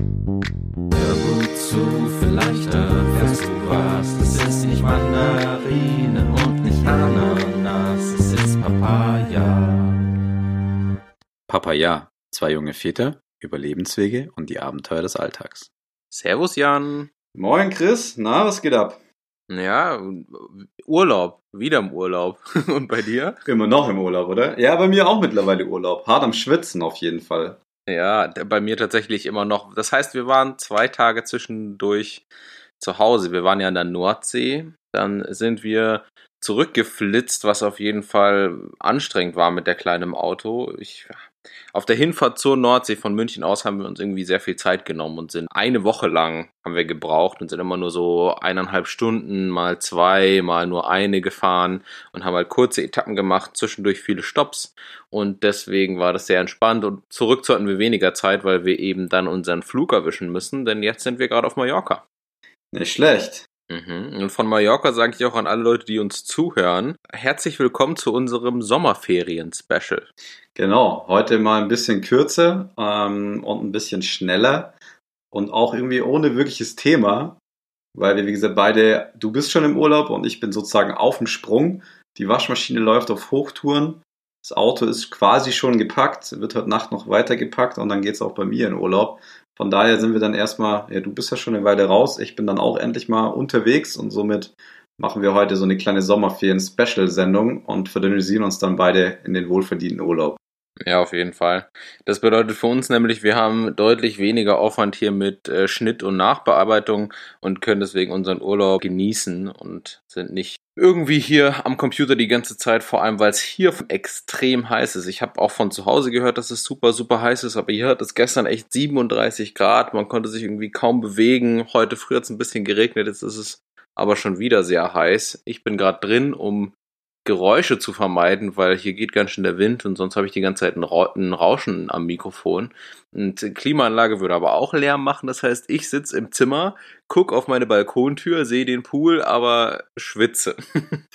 Hör gut zu, vielleicht erfährst du was. Es ist nicht Mandarinen und nicht Ananas, es ist Papaya. Papaya, zwei junge Väter, Überlebenswege und die Abenteuer des Alltags. Servus Jan. Moin Chris, na, was geht ab? Ja, Urlaub, wieder im Urlaub. Und bei dir? Immer noch im Urlaub, oder? Ja, bei mir auch mittlerweile Urlaub. Hart am Schwitzen auf jeden Fall. Ja, bei mir tatsächlich immer noch. Das heißt, wir waren zwei Tage zwischendurch zu Hause. Wir waren ja an der Nordsee. Dann sind wir zurückgeflitzt, was auf jeden Fall anstrengend war mit der kleinen Auto. Ich, auf der Hinfahrt zur Nordsee von München aus haben wir uns irgendwie sehr viel Zeit genommen und sind eine Woche lang haben wir gebraucht und sind immer nur so eineinhalb Stunden, mal zwei, mal nur eine gefahren und haben halt kurze Etappen gemacht, zwischendurch viele Stops und deswegen war das sehr entspannt und zurück zu hatten wir weniger Zeit, weil wir eben dann unseren Flug erwischen müssen, denn jetzt sind wir gerade auf Mallorca. Nicht schlecht. Mhm. Und von Mallorca sage ich auch an alle Leute, die uns zuhören, herzlich willkommen zu unserem Sommerferien-Special. Genau, heute mal ein bisschen kürzer ähm, und ein bisschen schneller und auch irgendwie ohne wirkliches Thema, weil wir, wie gesagt, beide, du bist schon im Urlaub und ich bin sozusagen auf dem Sprung. Die Waschmaschine läuft auf Hochtouren. Das Auto ist quasi schon gepackt, wird heute Nacht noch weiter gepackt und dann geht's auch bei mir in Urlaub. Von daher sind wir dann erstmal, ja, du bist ja schon eine Weile raus, ich bin dann auch endlich mal unterwegs und somit machen wir heute so eine kleine Sommerferien-Special-Sendung und verdünnisieren uns dann beide in den wohlverdienten Urlaub. Ja, auf jeden Fall. Das bedeutet für uns nämlich, wir haben deutlich weniger Aufwand hier mit äh, Schnitt und Nachbearbeitung und können deswegen unseren Urlaub genießen und sind nicht irgendwie hier am Computer die ganze Zeit, vor allem weil es hier extrem heiß ist. Ich habe auch von zu Hause gehört, dass es super, super heiß ist, aber hier hat es gestern echt 37 Grad. Man konnte sich irgendwie kaum bewegen. Heute früh hat es ein bisschen geregnet, jetzt ist es aber schon wieder sehr heiß. Ich bin gerade drin, um Geräusche zu vermeiden, weil hier geht ganz schön der Wind und sonst habe ich die ganze Zeit ein, Ra ein Rauschen am Mikrofon. Und Klimaanlage würde aber auch Lärm machen. Das heißt, ich sitze im Zimmer, guck auf meine Balkontür, sehe den Pool, aber schwitze.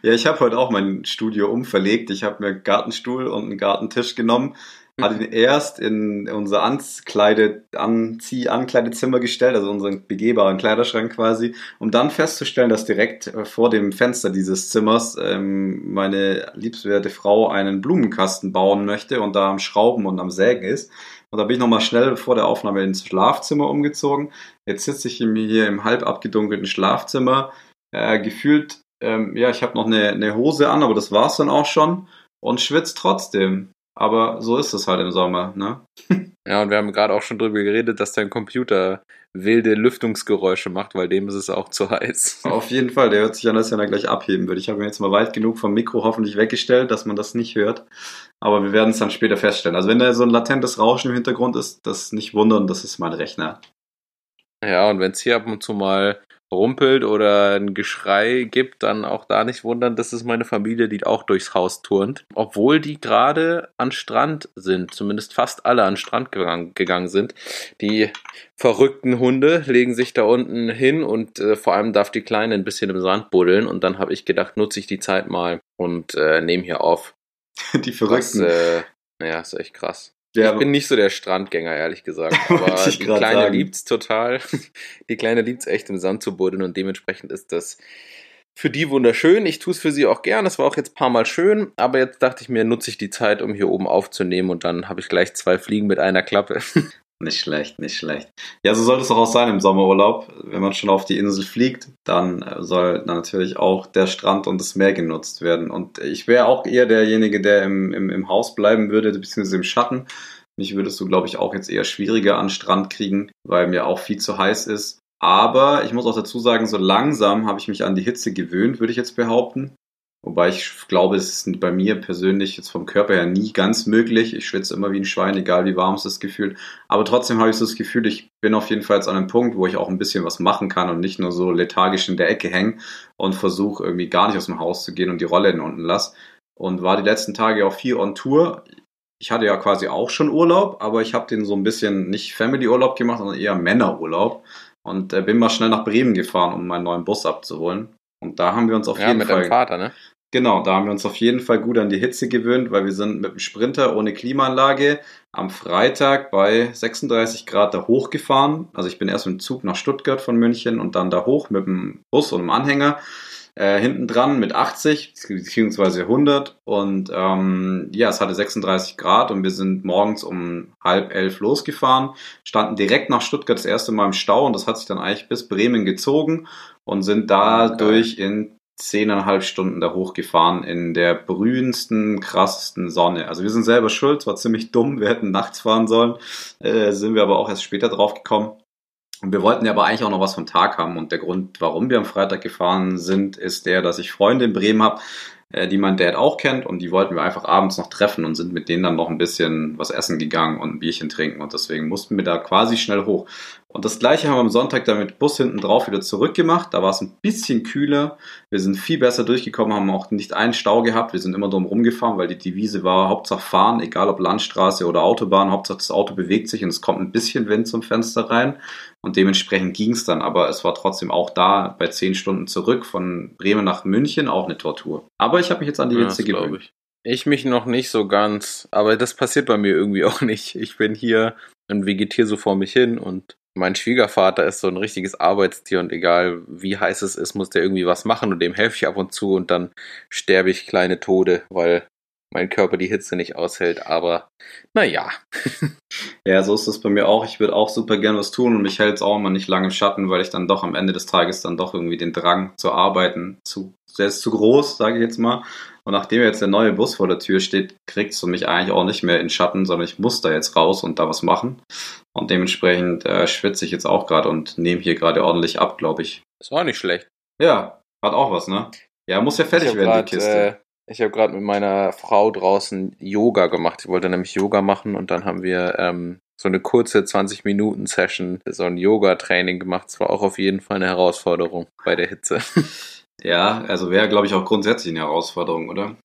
Ja, ich habe heute auch mein Studio umverlegt. Ich habe mir einen Gartenstuhl und einen Gartentisch genommen, hatte ihn erst in unser Ankleide, Anzieh Ankleidezimmer gestellt, also unseren begehbaren Kleiderschrank quasi, um dann festzustellen, dass direkt äh, vor dem Fenster dieses Zimmers ähm, meine liebswerte Frau einen Blumenkasten bauen möchte und da am Schrauben und am Sägen ist. Und da bin ich nochmal schnell vor der Aufnahme ins Schlafzimmer umgezogen. Jetzt sitze ich hier im halb abgedunkelten Schlafzimmer. Äh, gefühlt, ähm, ja, ich habe noch eine, eine Hose an, aber das war's dann auch schon. Und schwitze trotzdem. Aber so ist es halt im Sommer, ne? Ja, und wir haben gerade auch schon drüber geredet, dass dein Computer wilde Lüftungsgeräusche macht, weil dem ist es auch zu heiß. Auf jeden Fall, der hört sich an, als wenn er gleich abheben würde. Ich habe ihn jetzt mal weit genug vom Mikro hoffentlich weggestellt, dass man das nicht hört. Aber wir werden es dann später feststellen. Also wenn da so ein latentes Rauschen im Hintergrund ist, das nicht wundern, das ist mein Rechner. Ja, und wenn es hier ab und zu mal rumpelt oder ein Geschrei gibt, dann auch da nicht wundern, das ist meine Familie, die auch durchs Haus turnt. Obwohl die gerade an Strand sind, zumindest fast alle an Strand gegangen, gegangen sind. Die verrückten Hunde legen sich da unten hin und äh, vor allem darf die Kleine ein bisschen im Sand buddeln und dann habe ich gedacht, nutze ich die Zeit mal und äh, nehme hier auf. Die Verrückten. äh, ja, ist echt krass. Ja, Ich bin nicht so der Strandgänger, ehrlich gesagt. Aber die Kleine sagen. liebt's total. Die Kleine liebt's echt im Sand zu buddeln und dementsprechend ist das für die wunderschön. Ich tue es für sie auch gern. Das war auch jetzt ein paar Mal schön. Aber jetzt dachte ich mir, nutze ich die Zeit, um hier oben aufzunehmen und dann habe ich gleich zwei Fliegen mit einer Klappe. Nicht schlecht, nicht schlecht. Ja, so sollte es auch sein im Sommerurlaub. Wenn man schon auf die Insel fliegt, dann äh, soll natürlich auch der Strand und das Meer genutzt werden. Und ich wäre auch eher derjenige, der im, im, im Haus bleiben würde, beziehungsweise im Schatten. Mich würdest du, glaube ich, auch jetzt eher schwieriger an Strand kriegen, weil mir auch viel zu heiß ist. Aber ich muss auch dazu sagen, so langsam habe ich mich an die Hitze gewöhnt, würde ich jetzt behaupten. Wobei ich glaube, es ist bei mir persönlich jetzt vom Körper her nie ganz möglich. Ich schwitze immer wie ein Schwein, egal wie warm es ist gefühlt. Aber trotzdem habe ich so das Gefühl, ich bin auf jeden Fall jetzt an einem Punkt, wo ich auch ein bisschen was machen kann und nicht nur so lethargisch in der Ecke hängen und versuche irgendwie gar nicht aus dem Haus zu gehen und die Rolle in unten lasse. Und war die letzten Tage auch viel on Tour. Ich hatte ja quasi auch schon Urlaub, aber ich habe den so ein bisschen nicht Family-Urlaub gemacht, sondern eher Männerurlaub. Und äh, bin mal schnell nach Bremen gefahren, um meinen neuen Bus abzuholen. Und da haben wir uns auf ja, jeden mit Fall deinem Vater, ne? Genau, da haben wir uns auf jeden Fall gut an die Hitze gewöhnt, weil wir sind mit dem Sprinter ohne Klimaanlage am Freitag bei 36 Grad da hochgefahren. Also ich bin erst mit dem Zug nach Stuttgart von München und dann da hoch mit dem Bus und dem Anhänger. Äh, hinten dran mit 80 beziehungsweise 100 und ähm, ja, es hatte 36 Grad und wir sind morgens um halb elf losgefahren, standen direkt nach Stuttgart das erste Mal im Stau und das hat sich dann eigentlich bis Bremen gezogen und sind dadurch in zehneinhalb Stunden da hochgefahren in der brühendsten, krassesten Sonne. Also wir sind selber schuld, war ziemlich dumm, wir hätten nachts fahren sollen, äh, sind wir aber auch erst später drauf gekommen. Und wir wollten ja aber eigentlich auch noch was vom Tag haben. Und der Grund, warum wir am Freitag gefahren sind, ist der, dass ich Freunde in Bremen habe, äh, die mein Dad auch kennt und die wollten wir einfach abends noch treffen und sind mit denen dann noch ein bisschen was essen gegangen und ein Bierchen trinken und deswegen mussten wir da quasi schnell hoch. Und das gleiche haben wir am Sonntag dann mit Bus hinten drauf wieder zurückgemacht. Da war es ein bisschen kühler. Wir sind viel besser durchgekommen, haben auch nicht einen Stau gehabt. Wir sind immer drum rumgefahren, weil die Devise war, Hauptsache fahren, egal ob Landstraße oder Autobahn. Hauptsache das Auto bewegt sich und es kommt ein bisschen Wind zum Fenster rein. Und dementsprechend ging es dann. Aber es war trotzdem auch da bei zehn Stunden zurück von Bremen nach München auch eine Tortur. Aber ich habe mich jetzt an die Hitze Ja, gewöhnt. ich. Ich mich noch nicht so ganz, aber das passiert bei mir irgendwie auch nicht. Ich bin hier und vegetiere so vor mich hin und mein Schwiegervater ist so ein richtiges Arbeitstier und egal wie heiß es ist, muss der irgendwie was machen und dem helfe ich ab und zu und dann sterbe ich kleine Tode, weil mein Körper die Hitze nicht aushält. Aber naja, Ja, so ist das bei mir auch. Ich würde auch super gern was tun und mich hält es auch immer nicht lange im Schatten, weil ich dann doch am Ende des Tages dann doch irgendwie den Drang zu arbeiten zu, der ist zu groß, sage ich jetzt mal. Und nachdem jetzt der neue Bus vor der Tür steht, kriegst du mich eigentlich auch nicht mehr in Schatten, sondern ich muss da jetzt raus und da was machen. Und dementsprechend äh, schwitze ich jetzt auch gerade und nehme hier gerade ordentlich ab, glaube ich. ist auch nicht schlecht. Ja, hat auch was, ne? Ja, muss ja fertig werden, grad, die Kiste. äh, ich habe gerade mit meiner Frau draußen Yoga gemacht. Ich wollte nämlich Yoga machen und dann haben wir ähm, so eine kurze 20 Minuten Session, so ein Yoga-Training gemacht. Das war auch auf jeden Fall eine Herausforderung bei der Hitze. Ja, also wäre, glaube ich, auch grundsätzlich eine Herausforderung, oder?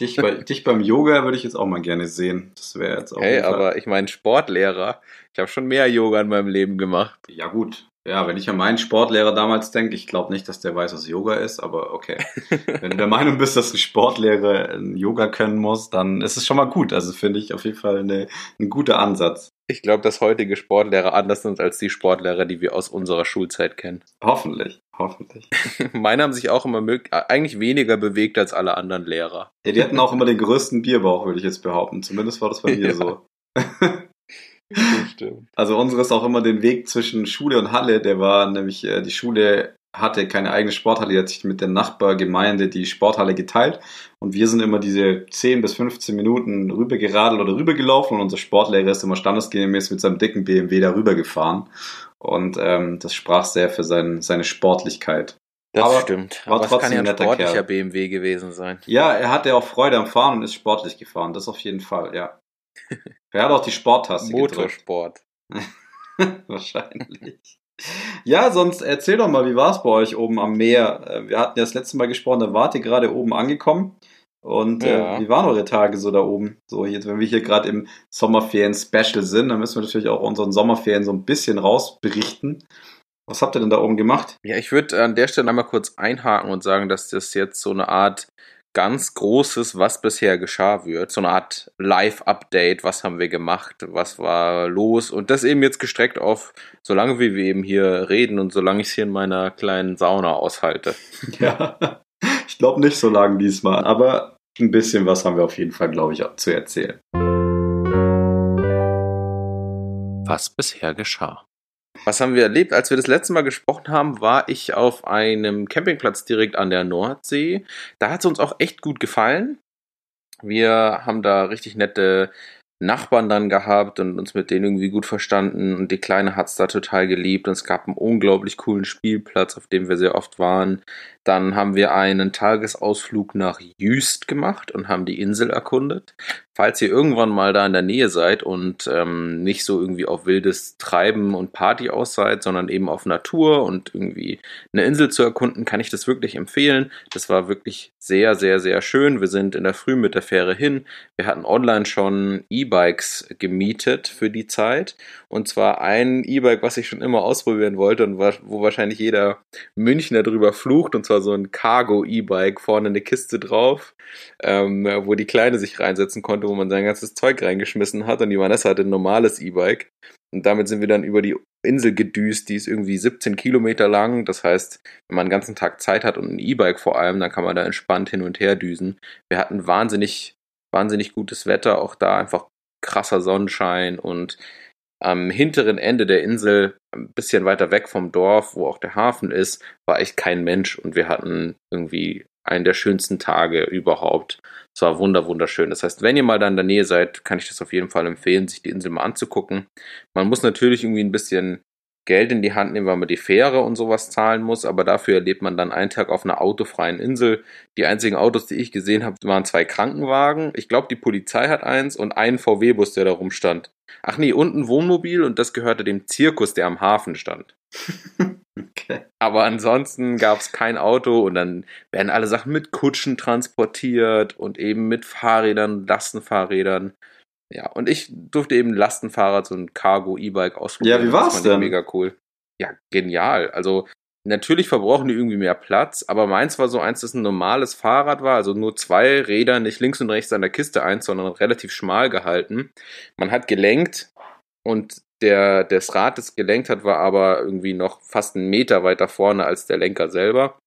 Dich, bei, dich beim Yoga würde ich jetzt auch mal gerne sehen. Das wäre jetzt auch. Hey, aber ich meine Sportlehrer. Ich habe schon mehr Yoga in meinem Leben gemacht. Ja, gut. Ja, wenn ich an meinen Sportlehrer damals denke, ich glaube nicht, dass der weiß, was Yoga ist, aber okay. wenn du der Meinung bist, dass ein Sportlehrer ein Yoga können muss, dann ist es schon mal gut. Also finde ich auf jeden Fall eine, ein guter Ansatz. Ich glaube, dass heutige Sportlehrer anders sind als die Sportlehrer, die wir aus unserer Schulzeit kennen. Hoffentlich, hoffentlich. Meine haben sich auch immer mög- eigentlich weniger bewegt als alle anderen Lehrer. Ja, die hatten auch immer den größten Bierbauch, würde ich jetzt behaupten. Zumindest war das bei mir Ja. so. Stimmt. Also unseres auch immer den Weg zwischen Schule und Halle, der war nämlich, äh, die Schule hatte keine eigene Sporthalle, die hat sich mit der Nachbargemeinde die Sporthalle geteilt und wir sind immer diese 10 bis 15 Minuten rübergeradelt oder rübergelaufen und unser Sportlehrer ist immer standesgemäß mit seinem dicken BMW da rübergefahren und ähm, das sprach sehr für sein, seine Sportlichkeit. Das Aber stimmt. war Aber es trotzdem kann ja ein netter sportlicher Kerl. BMW gewesen sein. Ja, er hatte auch Freude am Fahren und ist sportlich gefahren, das auf jeden Fall, ja. Er hat auch die Sporttaste. Motorsport. Wahrscheinlich. Ja, sonst erzähl doch mal, wie war es bei euch oben am Meer? Äh, Wir hatten ja das letzte Mal gesprochen, da wart ihr gerade oben angekommen. Und Ja. äh, wie waren eure Tage so da oben? So, jetzt, wenn wir hier gerade im Sommerferien-Special sind, dann müssen wir natürlich auch unseren Sommerferien so ein bisschen rausberichten. Was habt ihr denn da oben gemacht? Ja, ich würde an der Stelle einmal kurz einhaken und sagen, dass das jetzt so eine Art ganz großes, was bisher geschah wird. So eine Art Live-Update, was haben wir gemacht, was war los und das eben jetzt gestreckt auf, solange wie wir eben hier reden und solange ich es hier in meiner kleinen Sauna aushalte. Ja, ich glaube nicht so lange diesmal, aber ein bisschen was haben wir auf jeden Fall, glaube ich, zu erzählen. Was bisher geschah. Was haben wir erlebt? Als wir das letzte Mal gesprochen haben, war ich auf einem Campingplatz direkt an der Nordsee. Da hat es uns auch echt gut gefallen. Wir haben da richtig nette Nachbarn dann gehabt und uns mit denen irgendwie gut verstanden. Und die Kleine hat es da total geliebt. Und es gab einen unglaublich coolen Spielplatz, auf dem wir sehr oft waren. Dann haben wir einen Tagesausflug nach Jüst gemacht und haben die Insel erkundet. Falls ihr irgendwann mal da in der Nähe seid und ähm, nicht so irgendwie auf wildes Treiben und Party aus seid, sondern eben auf Natur und irgendwie eine Insel zu erkunden, kann ich das wirklich empfehlen. Das war wirklich sehr, sehr, sehr schön. Wir sind in der Früh mit der Fähre hin. Wir hatten online schon E-Bikes gemietet für die Zeit. Und zwar ein E-Bike, was ich schon immer ausprobieren wollte und wo wahrscheinlich jeder Münchner drüber flucht. Und zwar so ein Cargo-E-Bike, vorne eine Kiste drauf, ähm, wo die Kleine sich reinsetzen konnte, wo man sein ganzes Zeug reingeschmissen hat. Und die Vanessa hatte ein normales E-Bike. Und damit sind wir dann über die Insel gedüst, die ist irgendwie 17 Kilometer lang. Das heißt, wenn man den ganzen Tag Zeit hat und ein E-Bike vor allem, dann kann man da entspannt hin und her düsen. Wir hatten wahnsinnig, wahnsinnig gutes Wetter, auch da einfach krasser Sonnenschein und am hinteren Ende der Insel, ein bisschen weiter weg vom Dorf, wo auch der Hafen ist, war echt kein Mensch und wir hatten irgendwie einen der schönsten Tage überhaupt. Es war wunder, wunderschön. Das heißt, wenn ihr mal da in der Nähe seid, kann ich das auf jeden Fall empfehlen, sich die Insel mal anzugucken. Man muss natürlich irgendwie ein bisschen Geld in die Hand nehmen, weil man die Fähre und sowas zahlen muss, aber dafür erlebt man dann einen Tag auf einer autofreien Insel. Die einzigen Autos, die ich gesehen habe, waren zwei Krankenwagen. Ich glaube, die Polizei hat eins und einen VW-Bus, der da rumstand. Ach nee, und ein Wohnmobil und das gehörte dem Zirkus, der am Hafen stand. okay. Aber ansonsten gab es kein Auto und dann werden alle Sachen mit Kutschen transportiert und eben mit Fahrrädern, Lastenfahrrädern. Ja, und ich durfte eben Lastenfahrrad, so ein Cargo-E-Bike ausprobieren. Ja, wie war's denn? Mega cool. Ja, genial. Also natürlich verbrauchen die irgendwie mehr Platz, aber meins war so eins, das ein normales Fahrrad war, also nur zwei Räder, nicht links und rechts an der Kiste eins, sondern relativ schmal gehalten. Man hat gelenkt und der, das Rad, das gelenkt hat, war aber irgendwie noch fast einen Meter weiter vorne als der Lenker selber.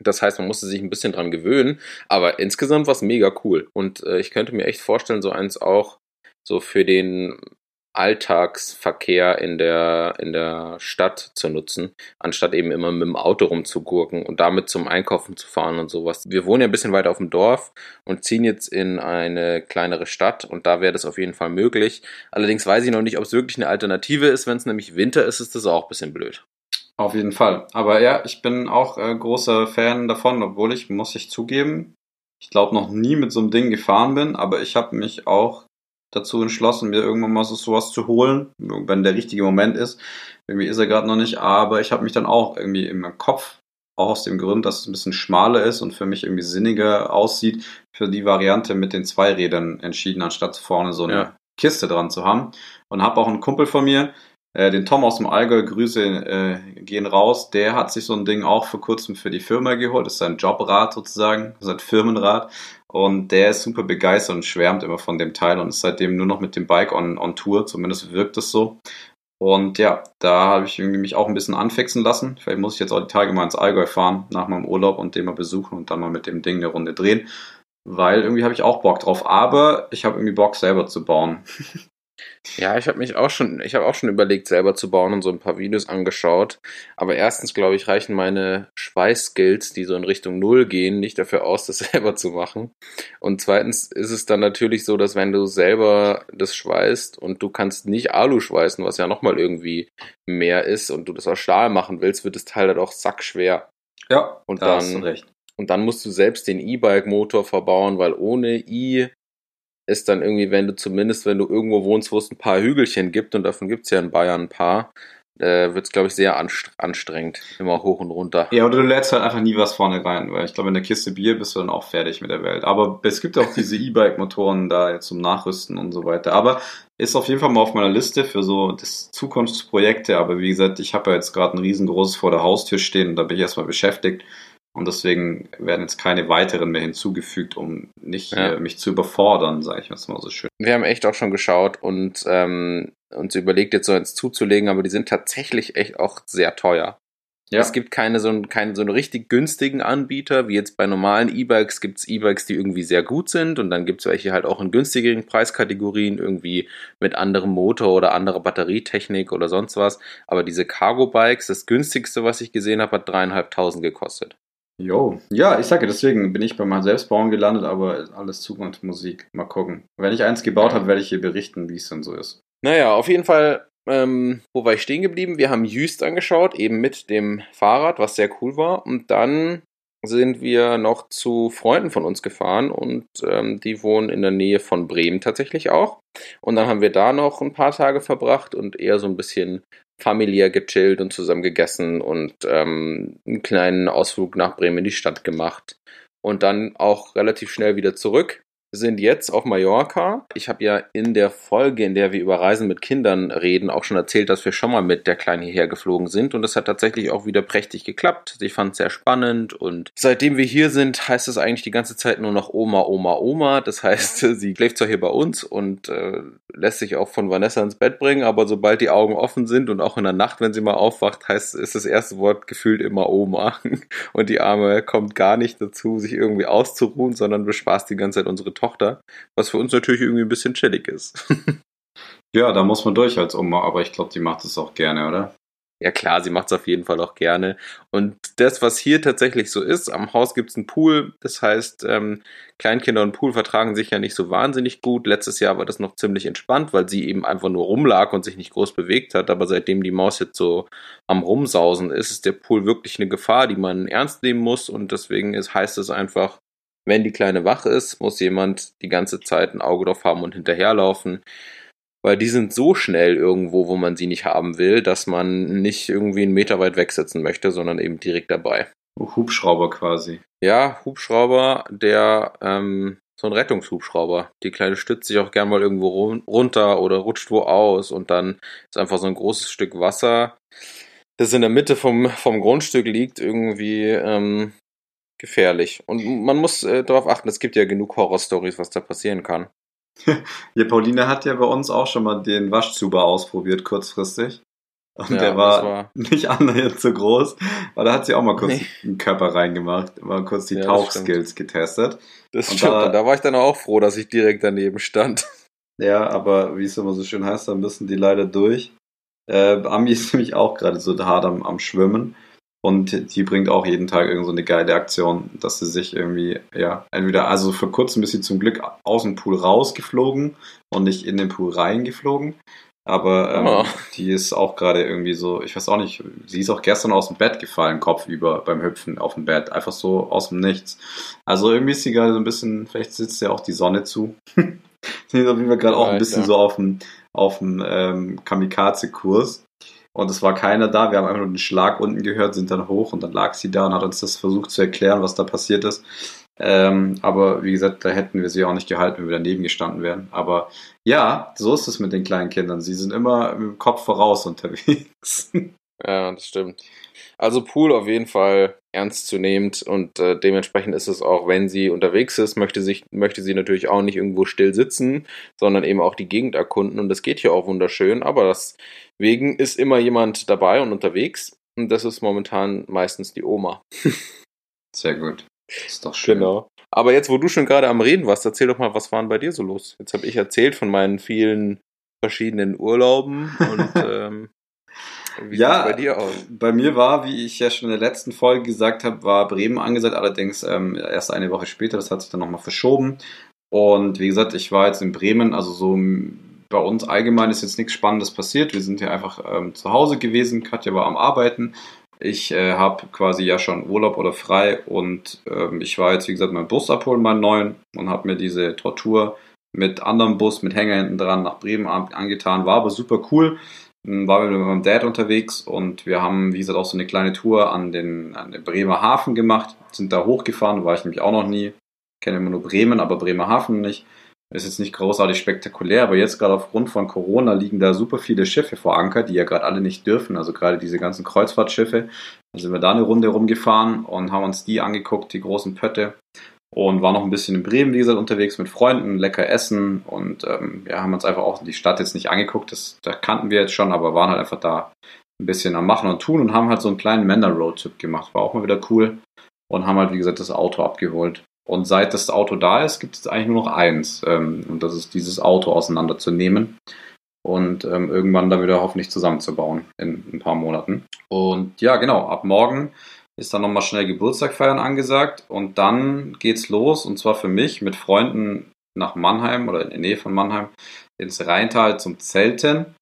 Das heißt, man musste sich ein bisschen dran gewöhnen, aber insgesamt war es mega cool. Und äh, ich könnte mir echt vorstellen, so eins auch so für den Alltagsverkehr in der, in der Stadt zu nutzen, anstatt eben immer mit dem Auto rumzugurken und damit zum Einkaufen zu fahren und sowas. Wir wohnen ja ein bisschen weiter auf dem Dorf und ziehen jetzt in eine kleinere Stadt und da wäre das auf jeden Fall möglich. Allerdings weiß ich noch nicht, ob es wirklich eine Alternative ist. Wenn es nämlich Winter ist, ist das auch ein bisschen blöd. Auf jeden Fall. Aber ja, ich bin auch äh, großer Fan davon, obwohl ich, muss ich zugeben, ich glaube noch nie mit so einem Ding gefahren bin, aber ich habe mich auch dazu entschlossen, mir irgendwann mal so sowas zu holen, wenn der richtige Moment ist. Irgendwie ist er gerade noch nicht, aber ich habe mich dann auch irgendwie in meinem Kopf, auch aus dem Grund, dass es ein bisschen schmaler ist und für mich irgendwie sinniger aussieht, für die Variante mit den zwei Rädern entschieden, anstatt vorne so eine ja. Kiste dran zu haben. Und habe auch einen Kumpel von mir, äh, den Tom aus dem Allgäu, Grüße äh, gehen raus. Der hat sich so ein Ding auch vor kurzem für die Firma geholt. Das ist sein Jobrad sozusagen, sein Firmenrad. Und der ist super begeistert und schwärmt immer von dem Teil und ist seitdem nur noch mit dem Bike on, on Tour. Zumindest wirkt es so. Und ja, da habe ich mich auch ein bisschen anfixen lassen. Vielleicht muss ich jetzt auch die Tage mal ins Allgäu fahren nach meinem Urlaub und den mal besuchen und dann mal mit dem Ding eine Runde drehen. Weil irgendwie habe ich auch Bock drauf. Aber ich habe irgendwie Bock selber zu bauen. Ja, ich habe mich auch schon, ich habe auch schon überlegt, selber zu bauen und so ein paar Videos angeschaut. Aber erstens, glaube ich, reichen meine Schweißskills, die so in Richtung Null gehen, nicht dafür aus, das selber zu machen. Und zweitens ist es dann natürlich so, dass wenn du selber das schweißt und du kannst nicht Alu schweißen, was ja nochmal irgendwie mehr ist, und du das aus Stahl machen willst, wird das Teil dann auch sackschwer. Ja, und da dann, hast du recht. Und dann musst du selbst den E-Bike-Motor verbauen, weil ohne i ist dann irgendwie, wenn du zumindest, wenn du irgendwo wohnst, wo es ein paar Hügelchen gibt, und davon gibt es ja in Bayern ein paar, äh, wird es, glaube ich, sehr anstrengend. Immer hoch und runter. Ja, oder du lädst halt einfach nie was vorne rein, weil ich glaube, in der Kiste Bier bist du dann auch fertig mit der Welt. Aber es gibt auch diese E-Bike-Motoren da zum Nachrüsten und so weiter. Aber ist auf jeden Fall mal auf meiner Liste für so das Zukunftsprojekte. Aber wie gesagt, ich habe ja jetzt gerade ein riesengroßes vor der Haustür stehen und da bin ich erstmal beschäftigt. Und deswegen werden jetzt keine weiteren mehr hinzugefügt, um nicht ja. äh, mich zu überfordern, sage ich jetzt mal so schön. Wir haben echt auch schon geschaut und ähm, uns überlegt, jetzt so eins zuzulegen, aber die sind tatsächlich echt auch sehr teuer. Ja. Es gibt keine so, keine so einen richtig günstigen Anbieter, wie jetzt bei normalen E-Bikes gibt es E-Bikes, die irgendwie sehr gut sind und dann gibt es welche halt auch in günstigeren Preiskategorien, irgendwie mit anderem Motor oder anderer Batterietechnik oder sonst was. Aber diese Cargo-Bikes, das günstigste, was ich gesehen habe, hat dreieinhalbtausend gekostet. Jo, ja, ich sage deswegen bin ich bei meinem Selbstbauen gelandet, aber alles Zukunftsmusik. Mal gucken. Wenn ich eins gebaut habe, werde ich hier berichten, wie es dann so ist. Naja, auf jeden Fall, ähm, wo war ich stehen geblieben? Wir haben Jüst angeschaut, eben mit dem Fahrrad, was sehr cool war. Und dann sind wir noch zu Freunden von uns gefahren und ähm, die wohnen in der Nähe von Bremen tatsächlich auch. Und dann haben wir da noch ein paar Tage verbracht und eher so ein bisschen familiär gechillt und zusammen gegessen und ähm, einen kleinen Ausflug nach Bremen in die Stadt gemacht. Und dann auch relativ schnell wieder zurück. Sind jetzt auf Mallorca. Ich habe ja in der Folge, in der wir über Reisen mit Kindern reden, auch schon erzählt, dass wir schon mal mit der Kleinen hierher geflogen sind und das hat tatsächlich auch wieder prächtig geklappt. Ich fand es sehr spannend und seitdem wir hier sind, heißt es eigentlich die ganze Zeit nur noch Oma, Oma, Oma. Das heißt, sie schläft zwar hier bei uns und äh, lässt sich auch von Vanessa ins Bett bringen, aber sobald die Augen offen sind und auch in der Nacht, wenn sie mal aufwacht, heißt ist das erste Wort gefühlt immer Oma und die Arme kommt gar nicht dazu, sich irgendwie auszuruhen, sondern bespaßt die ganze Zeit unsere Tochter, was für uns natürlich irgendwie ein bisschen chillig ist. ja, da muss man durch als Oma, aber ich glaube, die macht es auch gerne, oder? Ja klar, sie macht es auf jeden Fall auch gerne. Und das, was hier tatsächlich so ist, am Haus gibt es einen Pool. Das heißt, ähm, Kleinkinder und Pool vertragen sich ja nicht so wahnsinnig gut. Letztes Jahr war das noch ziemlich entspannt, weil sie eben einfach nur rumlag und sich nicht groß bewegt hat. Aber seitdem die Maus jetzt so am Rumsausen ist, ist der Pool wirklich eine Gefahr, die man ernst nehmen muss. Und deswegen ist, heißt es einfach, wenn die Kleine wach ist, muss jemand die ganze Zeit ein Auge drauf haben und hinterherlaufen. Weil die sind so schnell irgendwo, wo man sie nicht haben will, dass man nicht irgendwie einen Meter weit wegsetzen möchte, sondern eben direkt dabei. Hubschrauber quasi. Ja, Hubschrauber, der ähm, so ein Rettungshubschrauber. Die Kleine stützt sich auch gern mal irgendwo runter oder rutscht wo aus und dann ist einfach so ein großes Stück Wasser, das in der Mitte vom, vom Grundstück liegt, irgendwie ähm, gefährlich. Und man muss äh, darauf achten, es gibt ja genug Horrorstories, was da passieren kann. ja, Pauline hat ja bei uns auch schon mal den Waschzuber ausprobiert, kurzfristig. Und ja, der war, war, nicht annähernd so groß, weil da hat sie auch mal kurz nee. den Körper reingemacht, mal kurz die ja, Tauchskills getestet. Das und stimmt, da, da war ich dann auch froh, dass ich direkt daneben stand. Ja, aber wie es immer so schön heißt, da müssen die leider durch. Äh, Ami ist nämlich auch gerade so hart am, am Schwimmen. Und die bringt auch jeden Tag irgend so eine geile Aktion, dass sie sich irgendwie, ja, entweder, also vor kurzem ist sie zum Glück aus dem Pool rausgeflogen und nicht in den Pool reingeflogen. Aber ähm, oh. die ist auch gerade irgendwie so, ich weiß auch nicht, sie ist auch gestern aus dem Bett gefallen, kopfüber beim Hüpfen auf dem Bett, einfach so aus dem Nichts. Also irgendwie ist sie gerade so ein bisschen, vielleicht sitzt ja auch die Sonne zu. sie ist auf jeden Fall gerade auch ein bisschen so auf dem, auf dem ähm, Kamikaze-Kurs. Und es war keiner da. Wir haben einfach nur den Schlag unten gehört, sind dann hoch und dann lag sie da und hat uns das versucht zu erklären, was da passiert ist. Ähm, aber wie gesagt, da hätten wir sie auch nicht gehalten, wenn wir daneben gestanden wären. Aber ja, so ist es mit den kleinen Kindern. Sie sind immer mit dem Kopf voraus unterwegs. Ja, das stimmt. Also Pool auf jeden Fall ernstzunehmend und äh, dementsprechend ist es auch, wenn sie unterwegs ist, möchte, sich, möchte sie natürlich auch nicht irgendwo still sitzen, sondern eben auch die Gegend erkunden und das geht hier auch wunderschön, aber deswegen ist immer jemand dabei und unterwegs und das ist momentan meistens die Oma. Sehr gut. Ist doch schön. Genau. Aber jetzt, wo du schon gerade am Reden warst, erzähl doch mal, was war denn bei dir so los? Jetzt habe ich erzählt von meinen vielen verschiedenen Urlauben und ähm, wie ja, bei dir aus? Bei mir war, wie ich ja schon in der letzten Folge gesagt habe, war Bremen angesagt, allerdings ähm, erst eine Woche später, das hat sich dann nochmal verschoben. Und wie gesagt, ich war jetzt in Bremen, also so bei uns allgemein ist jetzt nichts Spannendes passiert. Wir sind ja einfach ähm, zu Hause gewesen, Katja war am Arbeiten. Ich äh, habe quasi ja schon Urlaub oder frei und ähm, ich war jetzt, wie gesagt, meinen Bus abholen, meinen neuen und habe mir diese Tortur mit anderem Bus, mit Hänger hinten dran nach Bremen angetan. War aber super cool. Hm, war mit meinem Dad unterwegs und wir haben, wie gesagt, auch so eine kleine Tour an den, an den Bremer Hafen gemacht, sind da hochgefahren, war ich nämlich auch noch nie, kenne immer nur Bremen, aber Bremer Hafen nicht. Ist jetzt nicht großartig spektakulär, aber jetzt gerade aufgrund von Corona liegen da super viele Schiffe vor Anker, die ja gerade alle nicht dürfen, also gerade diese ganzen Kreuzfahrtschiffe. Da sind wir da eine Runde rumgefahren und haben uns die angeguckt, die großen Pötte und war noch ein bisschen in Bremen, wie gesagt, unterwegs mit Freunden, lecker essen und ähm, ja, haben uns einfach auch die Stadt jetzt nicht angeguckt, das, das kannten wir jetzt schon, aber waren halt einfach da ein bisschen am Machen und Tun und haben halt so einen kleinen Männer-Roadtrip gemacht, war auch mal wieder cool und haben halt, wie gesagt, das Auto abgeholt. Und seit das Auto da ist, gibt es eigentlich nur noch eins ähm, und das ist dieses Auto auseinanderzunehmen und ähm, irgendwann dann wieder hoffentlich zusammenzubauen in ein paar Monaten. Und ja, genau, ab morgen ist dann nochmal schnell Geburtstag feiern angesagt und dann geht's los und zwar für mich mit Freunden nach Mannheim oder in der Nähe von Mannheim ins Rheintal zum Zelten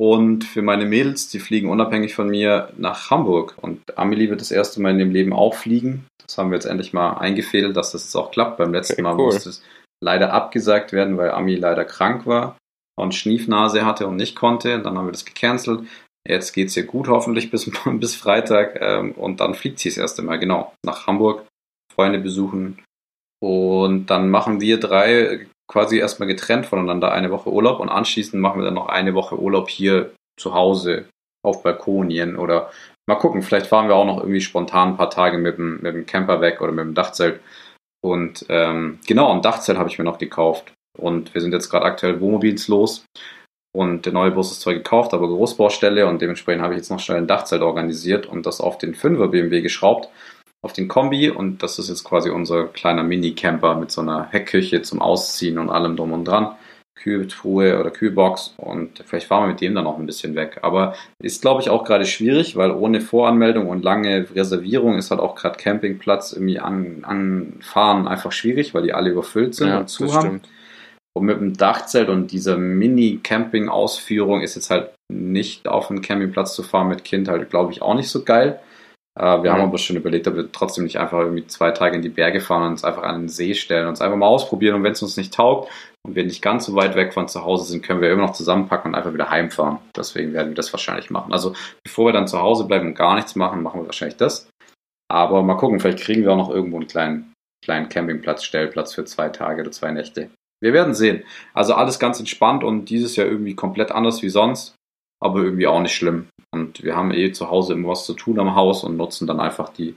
und für meine Mädels, die fliegen unabhängig von mir nach Hamburg und Amelie wird das erste Mal in dem Leben auch fliegen. Das haben wir jetzt endlich mal eingefädelt, dass das jetzt auch klappt. Beim letzten Mal cool. musste es leider abgesagt werden, weil Ami leider krank war und Schniefnase hatte und nicht konnte. Und dann haben wir das gecancelt. Jetzt geht es ihr gut, hoffentlich bis, bis Freitag. Ähm, und dann fliegt sie das erste Mal, genau, nach Hamburg, Freunde besuchen. Und dann machen wir drei quasi erstmal getrennt voneinander eine Woche Urlaub und anschließend machen wir dann noch eine Woche Urlaub hier zu Hause auf Balkonien oder mal gucken, vielleicht fahren wir auch noch irgendwie spontan ein paar Tage mit dem, mit dem Camper weg oder mit dem Dachzelt. Und ähm, genau, ein Dachzelt habe ich mir noch gekauft. Und wir sind jetzt gerade aktuell wohnmobilslos. Und der neue Bus ist zwar gekauft, aber Großbaustelle und dementsprechend habe ich jetzt noch schnell ein Dachzelt organisiert und das auf den 5er BMW geschraubt, auf den Kombi und das ist jetzt quasi unser kleiner Mini-Camper mit so einer Heckküche zum Ausziehen und allem drum und dran. Kühltruhe oder Kühlbox und vielleicht fahren wir mit dem dann auch ein bisschen weg. Aber ist, glaube ich, auch gerade schwierig, weil ohne Voranmeldung und lange Reservierung ist halt auch gerade Campingplatz irgendwie an, anfahren einfach schwierig, weil die alle überfüllt sind Ja, und zu haben. stimmt. Und mit dem Dachzelt und dieser Mini-Camping-Ausführung ist jetzt halt nicht auf einen Campingplatz zu fahren mit Kind halt, glaube ich, auch nicht so geil. Äh, wir Mhm. haben aber schon überlegt, ob wir trotzdem nicht einfach irgendwie zwei Tage in die Berge fahren und uns einfach an den See stellen und uns einfach mal ausprobieren. Und wenn es uns nicht taugt und wir nicht ganz so weit weg von zu Hause sind, können wir immer noch zusammenpacken und einfach wieder heimfahren. Deswegen werden wir das wahrscheinlich machen. Also bevor wir dann zu Hause bleiben und gar nichts machen, machen wir wahrscheinlich das. Aber mal gucken, vielleicht kriegen wir auch noch irgendwo einen kleinen, kleinen Campingplatz, Stellplatz für zwei Tage oder zwei Nächte. Wir werden sehen. Also alles ganz entspannt und dieses Jahr irgendwie komplett anders wie sonst, aber irgendwie auch nicht schlimm. Und wir haben eh zu Hause immer was zu tun am Haus und nutzen dann einfach die,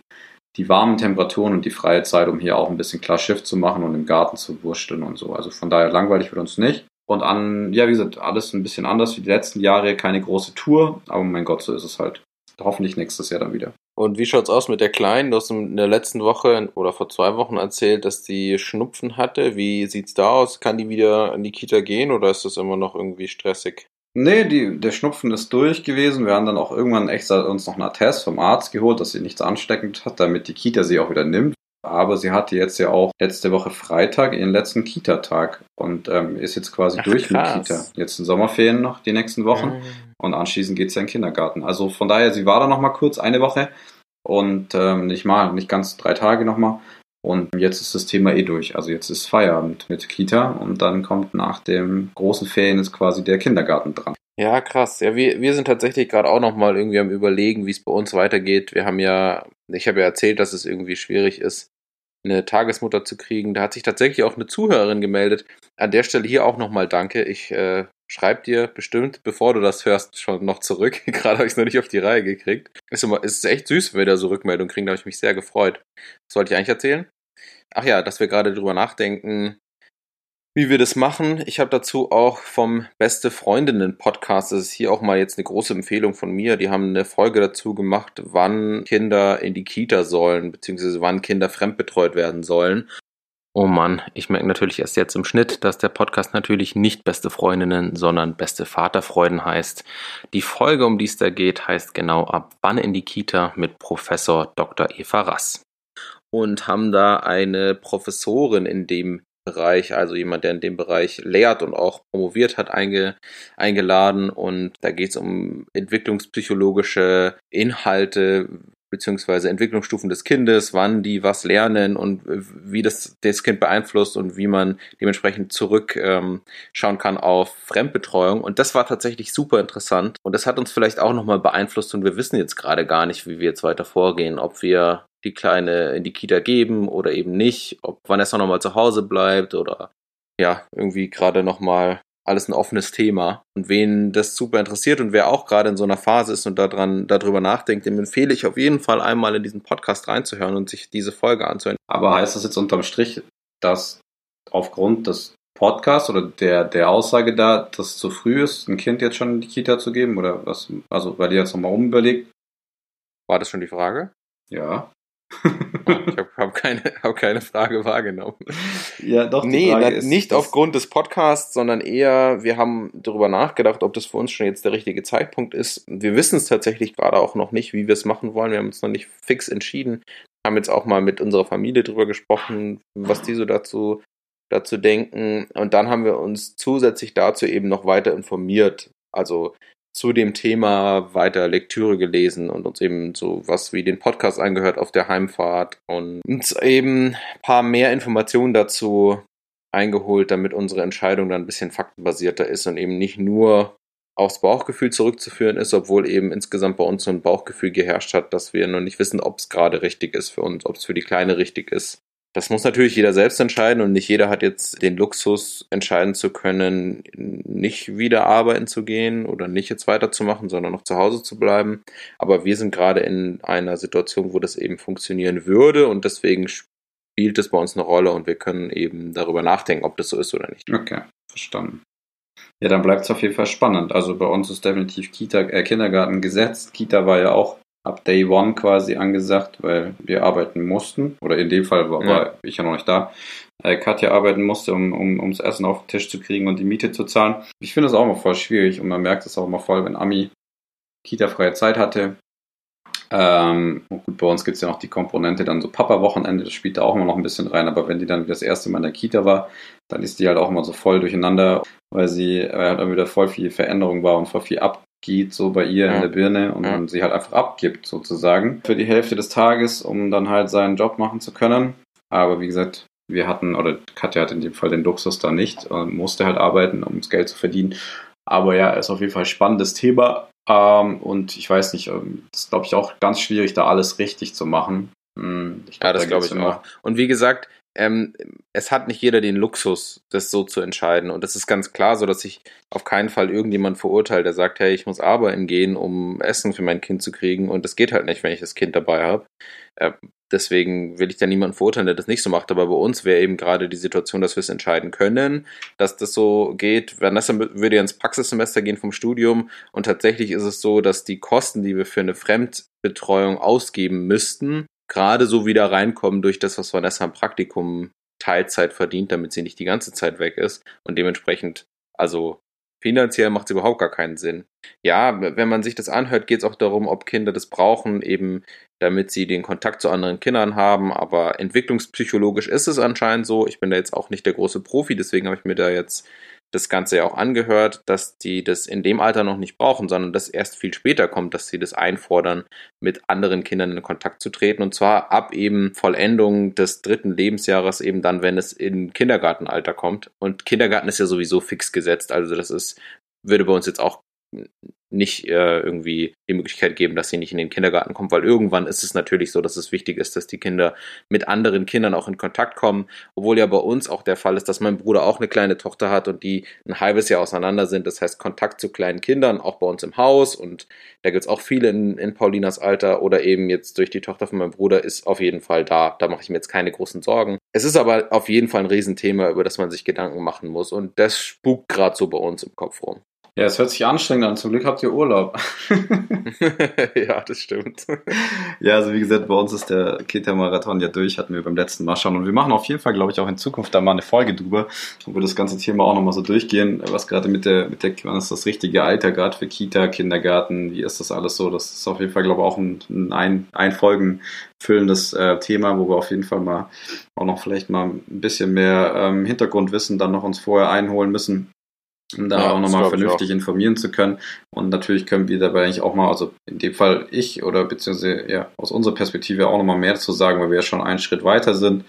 die warmen Temperaturen und die freie Zeit, um hier auch ein bisschen klar Schiff zu machen und im Garten zu wursteln und so. Also von daher langweilig wird uns nicht. Und an, ja, wie gesagt, alles ein bisschen anders wie die letzten Jahre, keine große Tour, aber mein Gott, so ist es halt. Hoffentlich nächstes Jahr dann wieder. Und wie schaut's aus mit der Kleinen? Du hast in der letzten Woche oder vor zwei Wochen erzählt, dass die Schnupfen hatte. Wie sieht's da aus? Kann die wieder in die Kita gehen oder ist das immer noch irgendwie stressig? Nee, die, der Schnupfen ist durch gewesen. Wir haben dann auch irgendwann extra uns noch einen Attest vom Arzt geholt, dass sie nichts ansteckend hat, damit die Kita sie auch wieder nimmt. Aber sie hatte jetzt ja auch letzte Woche Freitag ihren letzten Kita-Tag und ähm, ist jetzt quasi Ach, durch krass. mit Kita. Jetzt in Sommerferien noch die nächsten Wochen und anschließend geht's ja in den Kindergarten. Also von daher, sie war da noch mal kurz eine Woche und ähm, nicht mal, nicht ganz drei Tage noch mal. Und jetzt ist das Thema eh durch. Also jetzt ist Feierabend mit Kita und dann kommt nach dem großen Ferien ist quasi der Kindergarten dran. Ja, krass. Ja, wir, wir sind tatsächlich gerade auch noch mal irgendwie am überlegen, wie es bei uns weitergeht. Wir haben ja, ich habe ja erzählt, dass es irgendwie schwierig ist, eine Tagesmutter zu kriegen. Da hat sich tatsächlich auch eine Zuhörerin gemeldet. An der Stelle hier auch nochmal Danke. Ich äh, schreib dir bestimmt, bevor du das hörst, schon noch zurück. Gerade habe ich es noch nicht auf die Reihe gekriegt. Ist, immer, ist echt süß, wenn wir da so Rückmeldungen kriegen. Da habe ich mich sehr gefreut. Was wollte ich eigentlich erzählen? Ach ja, dass wir gerade drüber nachdenken, wie wir das machen. Ich habe dazu auch vom Beste Freundinnen Podcast, das ist hier auch mal jetzt eine große Empfehlung von mir. Die haben eine Folge dazu gemacht, wann Kinder in die Kita sollen, beziehungsweise wann Kinder fremdbetreut werden sollen. Oh Mann, ich merke natürlich erst jetzt im Schnitt, dass der Podcast natürlich nicht Beste Freundinnen, sondern Beste Vaterfreuden heißt. Die Folge, um die es da geht, heißt genau ab wann in die Kita mit Professor Dr. Eva Rass. Und haben da eine Professorin in dem Bereich, also jemand, der in dem Bereich lehrt und auch promoviert hat, einge, eingeladen. Und da geht es um entwicklungspsychologische Inhalte beziehungsweise Entwicklungsstufen des Kindes, wann die was lernen und wie das das Kind beeinflusst und wie man dementsprechend zurück ähm, kann auf Fremdbetreuung. Und das war tatsächlich super interessant. Und das hat uns vielleicht auch nochmal beeinflusst und wir wissen jetzt gerade gar nicht, wie wir jetzt weiter vorgehen, ob wir die Kleine in die Kita geben oder eben nicht, ob Vanessa nochmal zu Hause bleibt oder ja, irgendwie gerade nochmal alles ein offenes Thema. Und wen das super interessiert und wer auch gerade in so einer Phase ist und daran, darüber nachdenkt, dem empfehle ich auf jeden Fall einmal in diesen Podcast reinzuhören und sich diese Folge anzuhören. Aber heißt das jetzt unterm Strich, dass aufgrund des Podcasts oder der, der Aussage da, dass es zu früh ist, ein Kind jetzt schon in die Kita zu geben? Oder was? Also, weil ihr jetzt nochmal umüberlegt? War das schon die Frage? Ja. Ich habe hab keine, hab keine Frage wahrgenommen. ja, doch. die Nee, Frage na, ist, nicht aufgrund des Podcasts, sondern eher, wir haben darüber nachgedacht, ob das für uns schon jetzt der richtige Zeitpunkt ist. Wir wissen es tatsächlich gerade auch noch nicht, wie wir es machen wollen. Wir haben uns noch nicht fix entschieden. Haben jetzt auch mal mit unserer Familie drüber gesprochen, was die so dazu, dazu denken. Und dann haben wir uns zusätzlich dazu eben noch weiter informiert. Also zu dem Thema weiter Lektüre gelesen und uns eben so was wie den Podcast angehört auf der Heimfahrt und uns eben ein paar mehr Informationen dazu eingeholt, damit unsere Entscheidung dann ein bisschen faktenbasierter ist und eben nicht nur aufs Bauchgefühl zurückzuführen ist, obwohl eben insgesamt bei uns so ein Bauchgefühl geherrscht hat, dass wir noch nicht wissen, ob es gerade richtig ist für uns, ob es für die Kleine richtig ist. Das muss natürlich jeder selbst entscheiden und nicht jeder hat jetzt den Luxus, entscheiden zu können, nicht wieder arbeiten zu gehen oder nicht jetzt weiterzumachen, sondern noch zu Hause zu bleiben. Aber wir sind gerade in einer Situation, wo das eben funktionieren würde und deswegen spielt es bei uns eine Rolle und wir können eben darüber nachdenken, ob das so ist oder nicht. Okay, verstanden. Ja, dann bleibt es auf jeden Fall spannend. Also bei uns ist definitiv Kita, äh, Kindergarten gesetzt. Kita war ja auch ab Day One quasi angesagt, weil wir arbeiten mussten. Oder in dem Fall war, ja. war ich ja noch nicht da. Äh, Katja arbeiten musste, um, um ums Essen auf den Tisch zu kriegen und die Miete zu zahlen. Ich finde das auch immer voll schwierig und man merkt es auch immer voll, wenn Ami Kita-freie Zeit hatte. Ähm, gut, bei uns gibt es ja noch die Komponente dann so Papa-Wochenende, das spielt da auch immer noch ein bisschen rein, aber wenn die dann das erste Mal in der Kita war, dann ist die halt auch immer so voll durcheinander, weil sie äh, halt dann wieder voll viel Veränderung war und voll viel ab, geht so bei ihr ja. in der Birne und ja. sie halt einfach abgibt sozusagen für die Hälfte des Tages, um dann halt seinen Job machen zu können. Aber wie gesagt, wir hatten, oder Katja hat in dem Fall den Luxus da nicht und musste halt arbeiten, um das Geld zu verdienen. Aber ja, ist auf jeden Fall ein spannendes Thema. Ähm, und ich weiß nicht, ähm, das ist glaube ich auch ganz schwierig, da alles richtig zu machen. Hm, glaub, ja, das da glaube ich auch. Und wie gesagt, ähm, es hat nicht jeder den Luxus, das so zu entscheiden. Und das ist ganz klar so, dass ich auf keinen Fall irgendjemand verurteile, der sagt, hey, ich muss arbeiten gehen, um Essen für mein Kind zu kriegen. Und das geht halt nicht, wenn ich das Kind dabei habe. Äh, deswegen will ich da niemanden verurteilen, der das nicht so macht. Aber bei uns wäre eben gerade die Situation, dass wir es entscheiden können, dass das so geht. Vanessa würde ja ins Praxissemester gehen vom Studium. Und tatsächlich ist es so, dass die Kosten, die wir für eine Fremdbetreuung ausgeben müssten, gerade so wieder reinkommen durch das, was Vanessa im Praktikum Teilzeit verdient, damit sie nicht die ganze Zeit weg ist. Und dementsprechend, also finanziell macht es überhaupt gar keinen Sinn. Ja, wenn man sich das anhört, geht es auch darum, ob Kinder das brauchen, eben damit sie den Kontakt zu anderen Kindern haben. Aber entwicklungspsychologisch ist es anscheinend so. Ich bin da jetzt auch nicht der große Profi, deswegen habe ich mir da jetzt das Ganze ja auch angehört, dass die das in dem Alter noch nicht brauchen, sondern dass erst viel später kommt, dass sie das einfordern, mit anderen Kindern in Kontakt zu treten. Und zwar ab eben Vollendung des dritten Lebensjahres, eben dann, wenn es in Kindergartenalter kommt. Und Kindergarten ist ja sowieso fix gesetzt. Also das ist, würde bei uns jetzt auch nicht äh, irgendwie die Möglichkeit geben, dass sie nicht in den Kindergarten kommt, weil irgendwann ist es natürlich so, dass es wichtig ist, dass die Kinder mit anderen Kindern auch in Kontakt kommen, obwohl ja bei uns auch der Fall ist, dass mein Bruder auch eine kleine Tochter hat und die ein halbes Jahr auseinander sind, das heißt Kontakt zu kleinen Kindern, auch bei uns im Haus und da gibt es auch viele in, in Paulinas Alter oder eben jetzt durch die Tochter von meinem Bruder ist auf jeden Fall da, da mache ich mir jetzt keine großen Sorgen. Es ist aber auf jeden Fall ein Riesenthema, über das man sich Gedanken machen muss und das spukt gerade so bei uns im Kopf rum. Ja, es hört sich anstrengend an. Zum Glück habt ihr Urlaub. ja, das stimmt. Ja, also wie gesagt, bei uns ist der Kita-Marathon ja durch, hatten wir beim letzten Mal schon. Und wir machen auf jeden Fall, glaube ich, auch in Zukunft da mal eine Folge drüber, wo wir das ganze Thema auch nochmal so durchgehen, was gerade mit der, mit der, wann ist das richtige Alter gerade für Kita, Kindergarten, wie ist das alles so? Das ist auf jeden Fall, glaube ich, auch ein, ein, ein Folgen füllendes äh, Thema, wo wir auf jeden Fall mal auch noch vielleicht mal ein bisschen mehr ähm, Hintergrundwissen dann noch uns vorher einholen müssen um da ja, auch nochmal vernünftig informieren zu können. Und natürlich können wir dabei eigentlich auch mal, also in dem Fall ich oder beziehungsweise ja, aus unserer Perspektive auch nochmal mehr zu sagen, weil wir ja schon einen Schritt weiter sind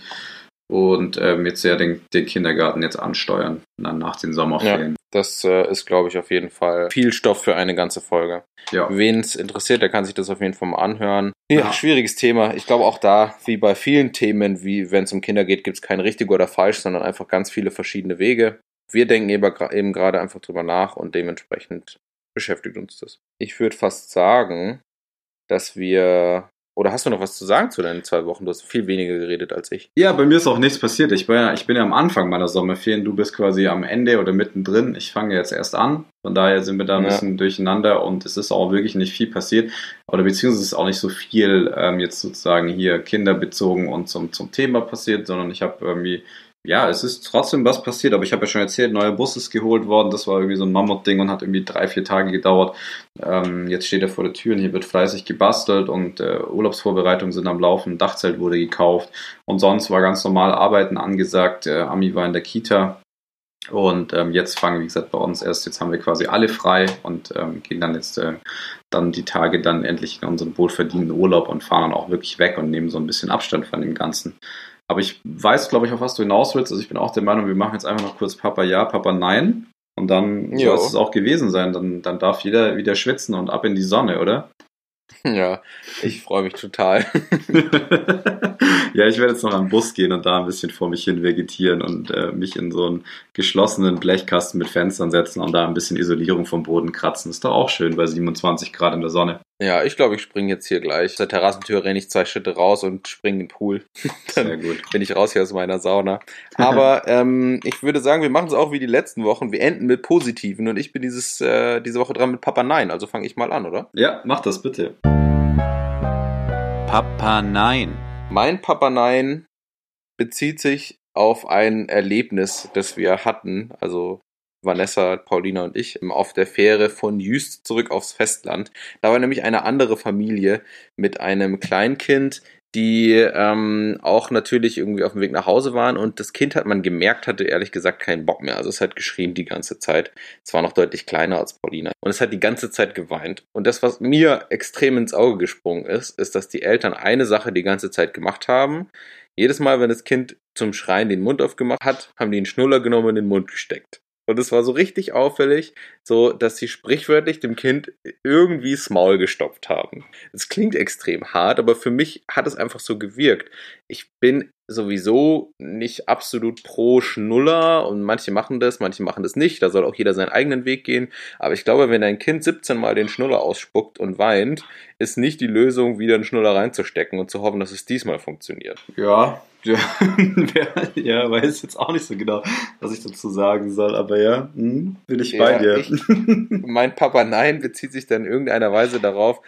und ähm, jetzt ja den, den Kindergarten jetzt ansteuern, dann nach den Sommerferien. Ja, das äh, ist, glaube ich, auf jeden Fall viel Stoff für eine ganze Folge. Ja. Wen es interessiert, der kann sich das auf jeden Fall mal anhören. Ja, ja. schwieriges Thema. Ich glaube auch da, wie bei vielen Themen, wie wenn es um Kinder geht, gibt es kein richtig oder falsch, sondern einfach ganz viele verschiedene Wege. Wir denken eben gerade einfach drüber nach und dementsprechend beschäftigt uns das. Ich würde fast sagen, dass wir. Oder hast du noch was zu sagen zu deinen zwei Wochen? Du hast viel weniger geredet als ich. Ja, bei mir ist auch nichts passiert. Ich bin ja, ich bin ja am Anfang meiner Sommerferien. Du bist quasi am Ende oder mittendrin. Ich fange jetzt erst an. Von daher sind wir da ein ja. bisschen durcheinander und es ist auch wirklich nicht viel passiert. Oder beziehungsweise ist auch nicht so viel ähm, jetzt sozusagen hier kinderbezogen und zum, zum Thema passiert, sondern ich habe irgendwie ja, es ist trotzdem was passiert, aber ich habe ja schon erzählt, neuer Bus ist geholt worden, das war irgendwie so ein Mammutding und hat irgendwie drei, vier Tage gedauert. Ähm, jetzt steht er vor der Tür und hier wird fleißig gebastelt und äh, Urlaubsvorbereitungen sind am Laufen, Dachzelt wurde gekauft und sonst war ganz normal Arbeiten angesagt. Äh, Ami war in der Kita und ähm, jetzt fangen, wie gesagt, bei uns erst, jetzt haben wir quasi alle frei und ähm, gehen dann jetzt äh, dann die Tage dann endlich in unseren wohlverdienten Urlaub und fahren dann auch wirklich weg und nehmen so ein bisschen Abstand von dem Ganzen. Aber ich weiß, glaube ich, auf was du hinaus willst. Also ich bin auch der Meinung, wir machen jetzt einfach noch kurz Papa ja, Papa nein. Und dann soll es auch gewesen sein. Dann, dann darf jeder wieder schwitzen und ab in die Sonne, oder? Ja, ich freue mich total. ja, ich werde jetzt noch am Bus gehen und da ein bisschen vor mich hin vegetieren und äh, mich in so einen geschlossenen Blechkasten mit Fenstern setzen und da ein bisschen Isolierung vom Boden kratzen. Ist doch auch schön bei 27 Grad in der Sonne. Ja, ich glaube, ich springe jetzt hier gleich. Aus der Terrassentür renne ich zwei Schritte raus und springe in den Pool. Dann Sehr gut. bin ich raus hier aus meiner Sauna. Aber ähm, ich würde sagen, wir machen es auch wie die letzten Wochen. Wir enden mit Positiven und ich bin dieses, äh, diese Woche dran mit Papa Nein. Also fange ich mal an, oder? Ja, mach das bitte. Papa Nein. Mein Papa Nein bezieht sich auf ein Erlebnis, das wir hatten. Also Vanessa, Paulina und ich auf der Fähre von Jüst zurück aufs Festland. Da war nämlich eine andere Familie mit einem Kleinkind, die ähm, auch natürlich irgendwie auf dem Weg nach Hause waren und das Kind hat man gemerkt, hatte ehrlich gesagt keinen Bock mehr. Also es hat geschrien die ganze Zeit. Es war noch deutlich kleiner als Paulina und es hat die ganze Zeit geweint. Und das, was mir extrem ins Auge gesprungen ist, ist, dass die Eltern eine Sache die ganze Zeit gemacht haben. Jedes Mal, wenn das Kind zum Schreien den Mund aufgemacht hat, haben die einen Schnuller genommen und in den Mund gesteckt. Und es war so richtig auffällig, so dass sie sprichwörtlich dem Kind irgendwie Maul gestopft haben. Es klingt extrem hart, aber für mich hat es einfach so gewirkt. Ich bin sowieso nicht absolut pro Schnuller und manche machen das, manche machen das nicht. Da soll auch jeder seinen eigenen Weg gehen. Aber ich glaube, wenn dein Kind 17 Mal den Schnuller ausspuckt und weint, ist nicht die Lösung, wieder einen Schnuller reinzustecken und zu hoffen, dass es diesmal funktioniert. Ja, ja, ja, weiß jetzt auch nicht so genau, was ich dazu sagen soll, aber ja, hm, bin ich bei Ja, dir. ich- Mein Papa Nein bezieht sich dann in irgendeiner Weise darauf,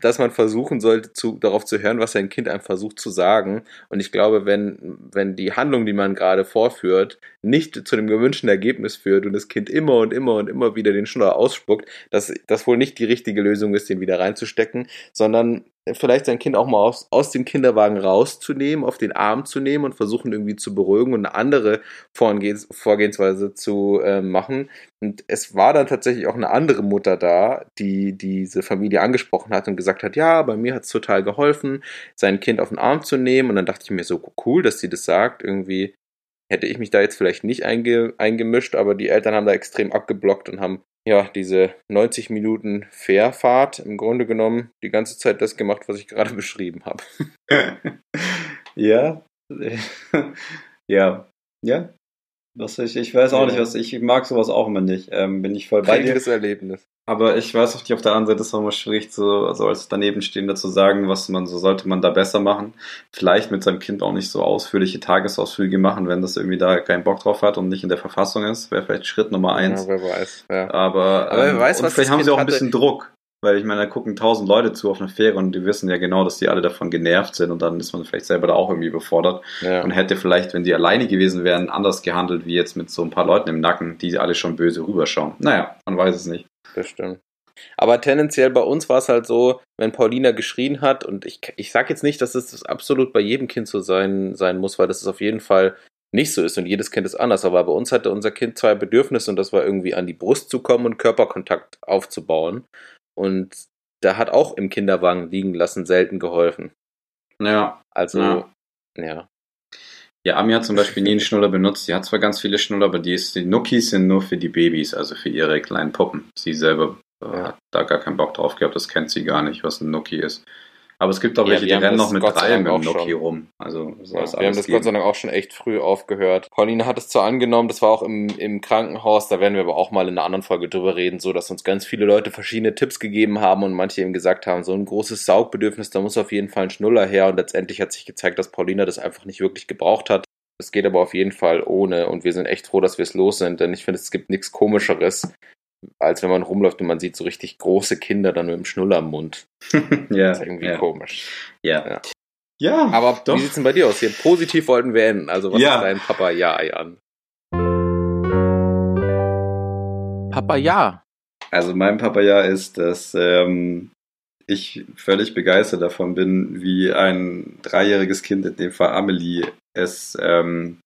dass man versuchen sollte, zu, darauf zu hören, was sein Kind einem versucht zu sagen. Und ich glaube, wenn, wenn die Handlung, die man gerade vorführt, nicht zu dem gewünschten Ergebnis führt und das Kind immer und immer und immer wieder den Schnuller ausspuckt, dass das wohl nicht die richtige Lösung ist, den wieder reinzustecken, sondern vielleicht sein Kind auch mal aus, aus dem Kinderwagen rauszunehmen, auf den Arm zu nehmen und versuchen irgendwie zu beruhigen und eine andere Vorgehens, Vorgehensweise zu äh, machen. Und es war dann tatsächlich auch eine andere Mutter da, die diese Familie angesprochen hat und gesagt hat, ja, bei mir hat es total geholfen, sein Kind auf den Arm zu nehmen. Und dann dachte ich mir so, cool, dass sie das sagt. Irgendwie hätte ich mich da jetzt vielleicht nicht einge eingemischt, aber die Eltern haben da extrem abgeblockt und haben ja diese 90 Minuten Fährfahrt im Grunde genommen die ganze Zeit das gemacht, was ich gerade beschrieben habe. ja, ja, ja. Was ich, ich weiß auch Ja. nicht, was ich mag sowas auch immer nicht. Ähm, bin ich voll bei dir. Prägendes Erlebnis. Aber ich weiß auch nicht, auf der anderen Seite ist es auch immer schwierig, so also als Danebenstehender zu sagen, was man so sollte man da besser machen. Vielleicht mit seinem Kind auch nicht so ausführliche Tagesausflüge machen, wenn das irgendwie da keinen Bock drauf hat und nicht in der Verfassung ist. Wäre vielleicht Schritt Nummer eins. Ja, wer weiß. Ja. Aber, Aber wer ähm, weiß, und was vielleicht haben Kind sie auch ein hatte. bisschen Druck. Weil ich meine, da gucken tausend Leute zu auf einer Fähre und die wissen ja genau, dass die alle davon genervt sind und dann ist man vielleicht selber da auch irgendwie überfordert Ja. und hätte vielleicht, wenn die alleine gewesen wären, anders gehandelt wie jetzt mit so ein paar Leuten im Nacken, die alle schon böse rüberschauen. Naja, man weiß es nicht. Das stimmt. Aber tendenziell bei uns war es halt so, wenn Paulina geschrien hat, und ich, ich sage jetzt nicht, dass es das absolut bei jedem Kind so sein, sein muss, weil das ist auf jeden Fall nicht so ist und jedes Kind ist anders. Aber bei uns hatte unser Kind zwei Bedürfnisse und das war irgendwie an die Brust zu kommen und Körperkontakt aufzubauen. Und da hat auch im Kinderwagen liegen lassen selten geholfen. Ja, Also, Ja. ja. Ja, Ami hat zum Beispiel nie einen Schnuller benutzt. Die hat zwar ganz viele Schnuller, aber die, ist, die Nookies sind nur für die Babys, also für ihre kleinen Puppen. Sie selber äh, Ja. hat da gar keinen Bock drauf gehabt, das kennt sie gar nicht, was ein Nookie ist. Aber es gibt auch welche, die rennen noch mit Gott drei mit dem schon. rum. Also soll Ja, es wir haben das geben. Gott sei Dank auch schon echt früh aufgehört. Pauline hat es zwar angenommen, das war auch im, im Krankenhaus, da werden wir aber auch mal in einer anderen Folge drüber reden, so dass uns ganz viele Leute verschiedene Tipps gegeben haben und manche eben gesagt haben, so ein großes Saugbedürfnis, da muss auf jeden Fall ein Schnuller her und letztendlich hat sich gezeigt, dass Paulina das einfach nicht wirklich gebraucht hat. Es geht aber auf jeden Fall ohne und wir sind echt froh, dass wir es los sind, denn ich finde, es gibt nichts komischeres, als wenn man rumläuft und man sieht so richtig große Kinder dann mit dem Schnuller im Mund. ja, Das ist irgendwie ja, komisch. ja. Ja. Ja, Aber doch. wie sieht's denn bei dir aus? Hier positiv wollten wir enden. Also was Ja. ist dein Papa Ja, Jan? Papa ja. Also mein Papaya ist, dass ähm, ich völlig begeistert davon bin, wie ein dreijähriges Kind, in dem Fall Amelie, es ähm,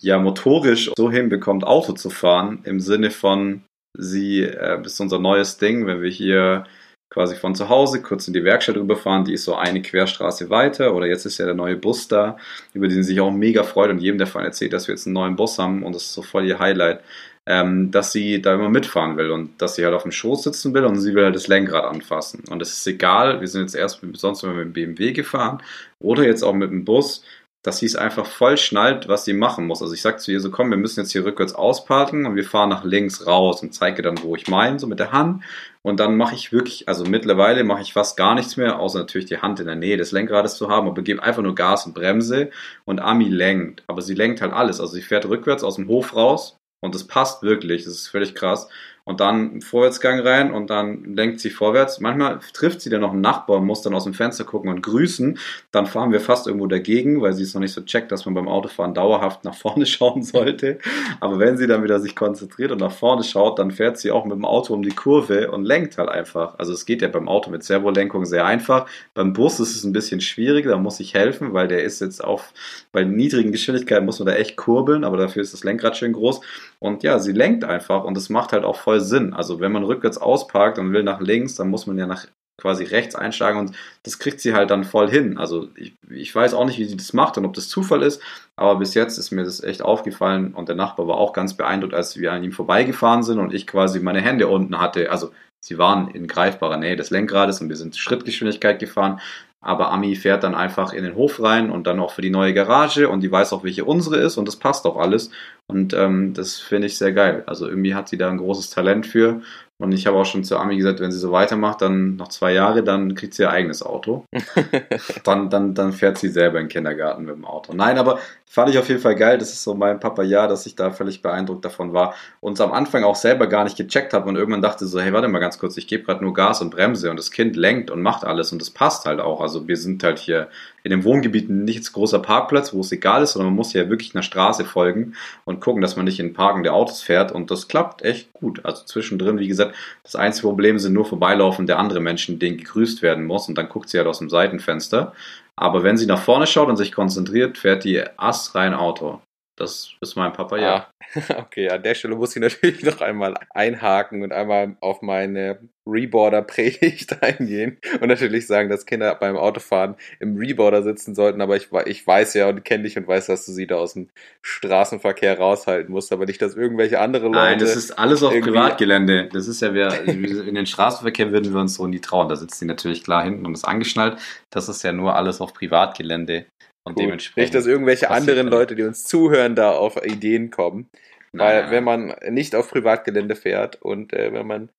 ja motorisch so hinbekommt, Auto zu fahren, im Sinne von, sie, äh, ist unser neues Ding, wenn wir hier quasi von zu Hause kurz in die Werkstatt rüberfahren, die ist so eine Querstraße weiter oder jetzt ist ja der neue Bus da, über den sie sich auch mega freut und jedem davon erzählt, dass wir jetzt einen neuen Bus haben und das ist so voll ihr Highlight. ähm, dass sie da immer mitfahren will und dass sie halt auf dem Schoß sitzen will und sie will halt das Lenkrad anfassen. Und es ist egal, wir sind jetzt erst sonst immer mit dem BMW gefahren oder jetzt auch mit dem Bus dass sie es einfach voll schnallt, was sie machen muss. Also ich sag zu ihr so, komm, wir müssen jetzt hier rückwärts ausparken und wir fahren nach links raus und zeige dann, wo ich meine, so mit der Hand. Und dann mache ich wirklich, also mittlerweile mache ich fast gar nichts mehr, außer natürlich die Hand in der Nähe des Lenkrades zu haben, aber gebe einfach nur Gas und Bremse und Ami lenkt. Aber sie lenkt halt alles. Also sie fährt rückwärts aus dem Hof raus und das passt wirklich. Das ist völlig krass und dann Vorwärtsgang rein und dann lenkt sie vorwärts. Manchmal trifft sie dann noch einen Nachbar und muss dann aus dem Fenster gucken und grüßen. Dann fahren wir fast irgendwo dagegen, weil sie es noch nicht so checkt, dass man beim Autofahren dauerhaft nach vorne schauen sollte. Aber wenn sie dann wieder sich konzentriert und nach vorne schaut, dann fährt sie auch mit dem Auto um die Kurve und lenkt halt einfach. Also es geht ja beim Auto mit Servolenkung sehr einfach. Beim Bus ist es ein bisschen schwierig, da muss ich helfen, weil der ist jetzt auf, bei niedrigen Geschwindigkeiten muss man da echt kurbeln, aber dafür ist das Lenkrad schön groß. Und ja, sie lenkt einfach und es macht halt auch voll Sinn. Also wenn man rückwärts ausparkt und will nach links, dann muss man ja nach quasi rechts einschlagen und das kriegt sie halt dann voll hin. Also ich, ich weiß auch nicht, wie sie das macht und ob das Zufall ist, aber bis jetzt ist mir das echt aufgefallen und der Nachbar war auch ganz beeindruckt, als wir an ihm vorbeigefahren sind und ich quasi meine Hände unten hatte. Also sie waren in greifbarer Nähe des Lenkrades und wir sind Schrittgeschwindigkeit gefahren aber Ami fährt dann einfach in den Hof rein und dann auch für die neue Garage und die weiß auch, welche unsere ist und das passt auch alles. Und ähm, das finde ich sehr geil. Also irgendwie hat sie da ein großes Talent für und ich habe auch schon zu Ami gesagt, wenn sie so weitermacht, dann noch zwei Jahre, dann kriegt sie ihr eigenes Auto. dann, dann, dann fährt sie selber in den Kindergarten mit dem Auto. Nein, aber fand ich auf jeden Fall geil. Das ist so mein Papa ja, dass ich da völlig beeindruckt davon war und am Anfang auch selber gar nicht gecheckt habe und irgendwann dachte so, hey, warte mal ganz kurz, ich gebe gerade nur Gas und Bremse und das Kind lenkt und macht alles und das passt halt auch. Also wir sind halt hier in dem Wohngebiet nicht jetzt großer Parkplatz, wo es egal ist, sondern man muss ja wirklich einer Straße folgen und gucken, dass man nicht in parkende Autos fährt und das klappt echt gut. Also zwischendrin, wie gesagt, das einzige Problem sind nur vorbeilaufen der andere Menschen, denen gegrüßt werden muss und dann guckt sie halt aus dem Seitenfenster. Aber wenn sie nach vorne schaut und sich konzentriert, fährt die Ass rein Auto. Das ist mein Papa, ja. Ah, okay, an der Stelle muss ich natürlich noch einmal einhaken und einmal auf meine Reboarder-Predigt eingehen und natürlich sagen, dass Kinder beim Autofahren im Reboarder sitzen sollten, aber ich, ich weiß ja und kenne dich und weiß, dass du sie da aus dem Straßenverkehr raushalten musst, aber nicht, dass irgendwelche andere Leute. Nein, das ist alles auf Privatgelände. Das ist ja, wir, in den Straßenverkehr würden wir uns so nie trauen. Da sitzt sie natürlich klar hinten und ist angeschnallt. Das ist ja nur alles auf Privatgelände. Und Gut. dementsprechend. Nicht, dass irgendwelche anderen Leute, die uns zuhören, da auf Ideen kommen. Weil wenn man nicht auf Privatgelände fährt und äh, wenn man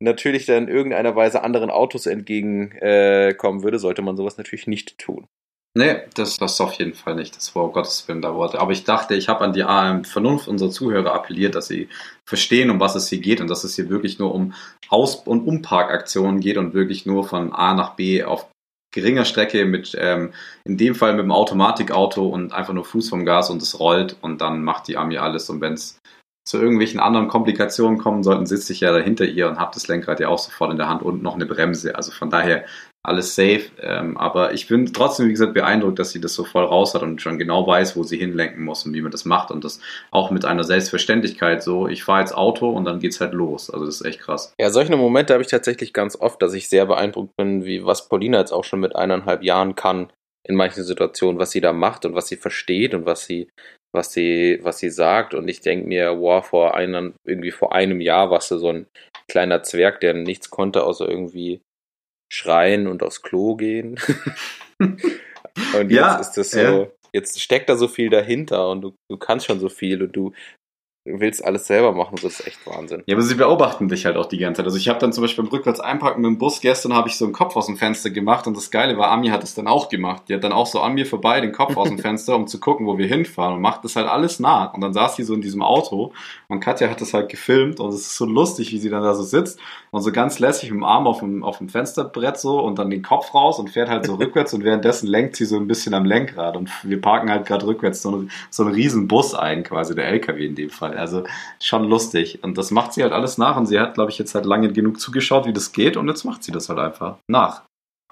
natürlich dann in irgendeiner Weise anderen Autos entgegenkommen äh, würde, sollte man sowas natürlich nicht tun. Nee, das, das auf jeden Fall nicht. Das war um Gottes Willen da Worte. Aber ich dachte, ich habe an die ähm, Vernunft unserer Zuhörer appelliert, dass sie verstehen, um was es hier geht und dass es hier wirklich nur um Aus- und Umparkaktionen geht und wirklich nur von A nach B auf geringer Strecke mit, ähm, in dem Fall mit dem Automatikauto und einfach nur Fuß vom Gas und es rollt und dann macht die Army alles. Und wenn es zu irgendwelchen anderen Komplikationen kommen sollten, sitze ich ja dahinter ihr und habe das Lenkrad ja auch sofort in der Hand und noch eine Bremse. Also von daher alles safe. Ähm, aber ich bin trotzdem, wie gesagt, beeindruckt, dass sie das so voll raus hat und schon genau weiß, wo sie hinlenken muss und wie man das macht. Und das auch mit einer Selbstverständlichkeit so, ich fahre jetzt Auto und dann geht's halt los. Also das ist echt krass. Ja, solche Momente habe ich tatsächlich ganz oft, dass ich sehr beeindruckt bin, wie was Paulina jetzt auch schon mit eineinhalb Jahren kann in manchen Situationen, was sie da macht und was sie versteht und was sie was sie, was sie sagt. Und ich denke mir, wow, vor einem, irgendwie vor einem Jahr warst du so ein kleiner Zwerg, der nichts konnte, außer irgendwie schreien und aufs Klo gehen. und jetzt ja, ist das so, ja. jetzt steckt da so viel dahinter und du, du kannst schon so viel und du willst alles selber machen, das ist echt Wahnsinn. Ja, aber sie beobachten dich halt auch die ganze Zeit. Also ich habe dann zum Beispiel beim Rückwärts einpacken mit dem Bus gestern habe ich so einen Kopf aus dem Fenster gemacht und das Geile war, Ami hat es dann auch gemacht. Die hat dann auch so an mir vorbei den Kopf aus dem Fenster, um zu gucken, wo wir hinfahren und macht das halt alles nach. Und dann saß sie so in diesem Auto und Katja hat das halt gefilmt und es ist so lustig, wie sie dann da so sitzt und so ganz lässig mit dem Arm auf dem, auf dem Fensterbrett so und dann den Kopf raus und fährt halt so rückwärts und währenddessen lenkt sie so ein bisschen am Lenkrad und wir parken halt gerade rückwärts so, eine, so einen riesen Bus ein, quasi der LKW in dem Fall. Also schon lustig. Und das macht sie halt alles nach. Und sie hat, glaube ich, jetzt halt lange genug zugeschaut, wie das geht. Und jetzt macht sie das halt einfach nach.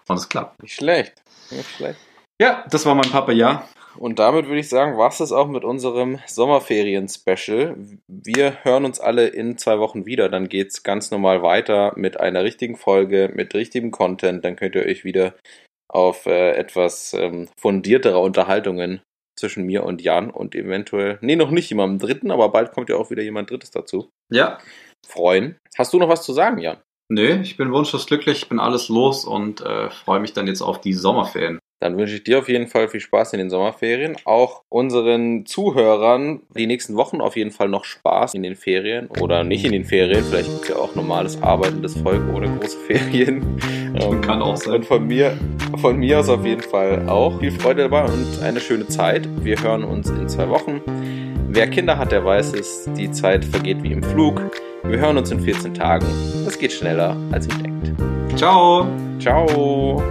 Und es klappt. Nicht schlecht. Nicht schlecht. Ja, das war mein Papa, ja. Und damit würde ich sagen, war es das auch mit unserem Sommerferien-Special. Wir hören uns alle in zwei Wochen wieder. Dann geht es ganz normal weiter mit einer richtigen Folge, mit richtigem Content. Dann könnt ihr euch wieder auf äh, etwas ähm, fundiertere Unterhaltungen zwischen mir und Jan und eventuell, nee, noch nicht jemandem Dritten, aber bald kommt ja auch wieder jemand Drittes dazu. Ja. Freuen. Hast du noch was zu sagen, Jan? Nö, ich bin wunschlos glücklich, ich bin alles los und äh, freue mich dann jetzt auf die Sommerferien. Dann wünsche ich dir auf jeden Fall viel Spaß in den Sommerferien. Auch unseren Zuhörern die nächsten Wochen auf jeden Fall noch Spaß in den Ferien oder nicht in den Ferien. Vielleicht gibt es ja auch normales arbeitendes Volk ohne große Ferien. Ähm, Kann auch sein. Und von mir, von mir aus auf jeden Fall auch viel Freude dabei und eine schöne Zeit. Wir hören uns in zwei Wochen. Wer Kinder hat, der weiß es, die Zeit vergeht wie im Flug. Wir hören uns in 14 Tagen. Das geht schneller, als ihr denkt. Ciao! Ciao!